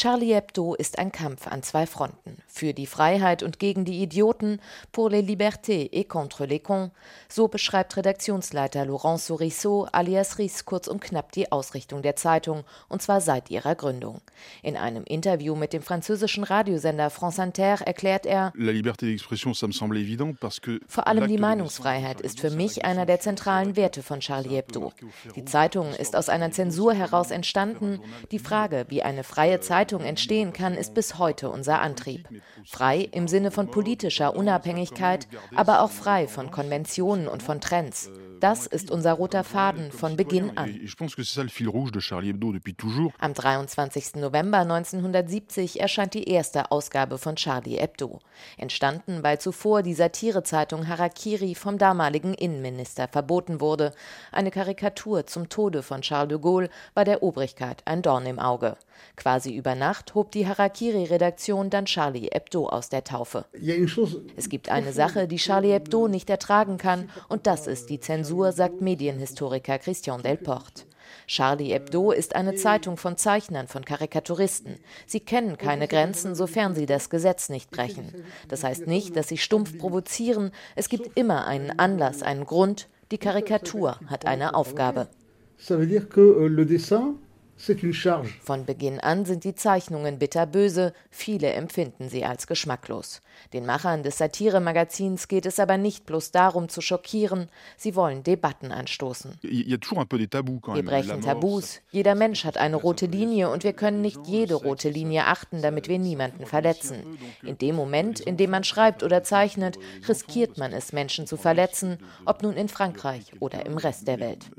Charlie Hebdo ist ein Kampf an zwei Fronten. Für die Freiheit und gegen die Idioten, pour les libertés et contre les cons. So beschreibt Redaktionsleiter Laurent Souriceau alias Ries kurz und knapp die Ausrichtung der Zeitung, und zwar seit ihrer Gründung. In einem Interview mit dem französischen Radiosender France Inter erklärt er, vor allem die Meinungsfreiheit ist für mich einer der zentralen Werte von Charlie Hebdo. Die Zeitung ist aus einer Zensur heraus entstanden. Die Frage, wie eine freie Zeitung Zeitung entstehen kann, ist bis heute unser Antrieb. Frei im Sinne von politischer Unabhängigkeit, aber auch frei von Konventionen und von Trends. Das ist unser roter Faden von Beginn an. Am 23. November 1970 erscheint die erste Ausgabe von Charlie Hebdo. Entstanden, weil zuvor die Satirezeitung Harakiri vom damaligen Innenminister verboten wurde. Eine Karikatur zum Tode von Charles de Gaulle war der Obrigkeit ein Dorn im Auge. Quasi über Nacht hob die Harakiri-Redaktion dann Charlie Hebdo aus der Taufe. Es gibt eine Sache, die Charlie Hebdo nicht ertragen kann, und das ist die Zensur Zensur, sagt Medienhistoriker Christian Delporte. Charlie Hebdo ist eine Zeitung von Zeichnern, von Karikaturisten. Sie kennen keine Grenzen, sofern sie das Gesetz nicht brechen. Das heißt nicht, dass sie stumpf provozieren. Es gibt immer einen Anlass, einen Grund. Die Karikatur hat eine Aufgabe. Ça veut dire que euh, le dessin von Beginn an sind die Zeichnungen bitterböse, viele empfinden sie als geschmacklos. Den Machern des Satiremagazins geht es aber nicht bloß darum zu schockieren, sie wollen Debatten anstoßen. Wir brechen Tabus, jeder Mensch hat eine rote Linie und wir können nicht jede rote Linie achten, damit wir niemanden verletzen. In dem Moment, in dem man schreibt oder zeichnet, riskiert man es, Menschen zu verletzen, ob nun in Frankreich oder im Rest der Welt.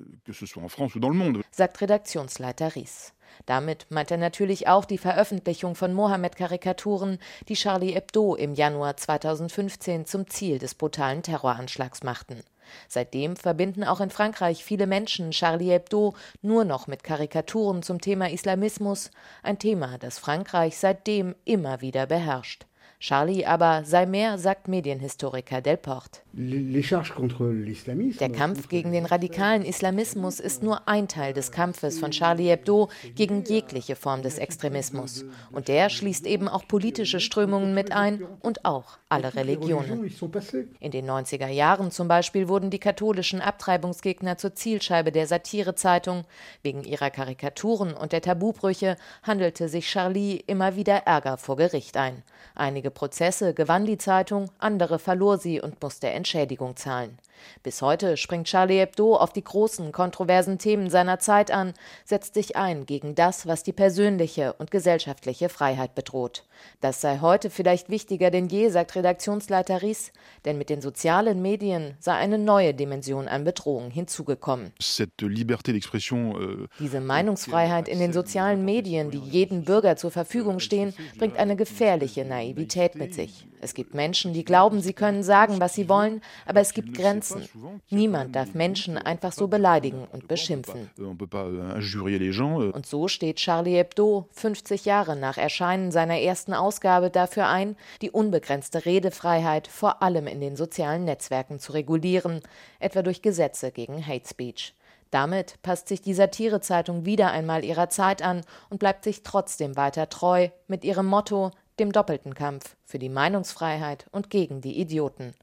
Sagt Redaktionsleiter Ries. Damit meint er natürlich auch die Veröffentlichung von Mohammed-Karikaturen, die Charlie Hebdo im Januar 2015 zum Ziel des brutalen Terroranschlags machten. Seitdem verbinden auch in Frankreich viele Menschen Charlie Hebdo nur noch mit Karikaturen zum Thema Islamismus, ein Thema, das Frankreich seitdem immer wieder beherrscht. Charlie aber sei mehr, sagt Medienhistoriker Delporte. Der Kampf gegen den radikalen Islamismus ist nur ein Teil des Kampfes von Charlie Hebdo gegen jegliche Form des Extremismus. Und der schließt eben auch politische Strömungen mit ein und auch alle Religionen. In den 90er Jahren zum Beispiel wurden die katholischen Abtreibungsgegner zur Zielscheibe der Satirezeitung. Wegen ihrer Karikaturen und der Tabubrüche handelte sich Charlie immer wieder Ärger vor Gericht ein. Einige Prozesse gewann die Zeitung, andere verlor sie und musste Entschädigung zahlen. Bis heute springt Charlie Hebdo auf die großen, kontroversen Themen seiner Zeit an, setzt sich ein gegen das, was die persönliche und gesellschaftliche Freiheit bedroht. Das sei heute vielleicht wichtiger denn je, sagt Redaktionsleiter Ries, denn mit den sozialen Medien sei eine neue Dimension an Bedrohung hinzugekommen. Euh, Diese Meinungsfreiheit in den sozialen Medien, die jedem Bürger zur Verfügung stehen, bringt eine gefährliche Naivität mit sich. Es gibt Menschen, die glauben, sie können sagen, was sie wollen, aber es gibt Grenzen. Niemand darf Menschen einfach so beleidigen und beschimpfen. Und so steht Charlie Hebdo 50 Jahre nach Erscheinen seiner ersten Ausgabe dafür ein, die unbegrenzte Redefreiheit vor allem in den sozialen Netzwerken zu regulieren, etwa durch Gesetze gegen Hate Speech. Damit passt sich die Satirezeitung wieder einmal ihrer Zeit an und bleibt sich trotzdem weiter treu mit ihrem Motto dem doppelten Kampf für die Meinungsfreiheit und gegen die Idioten.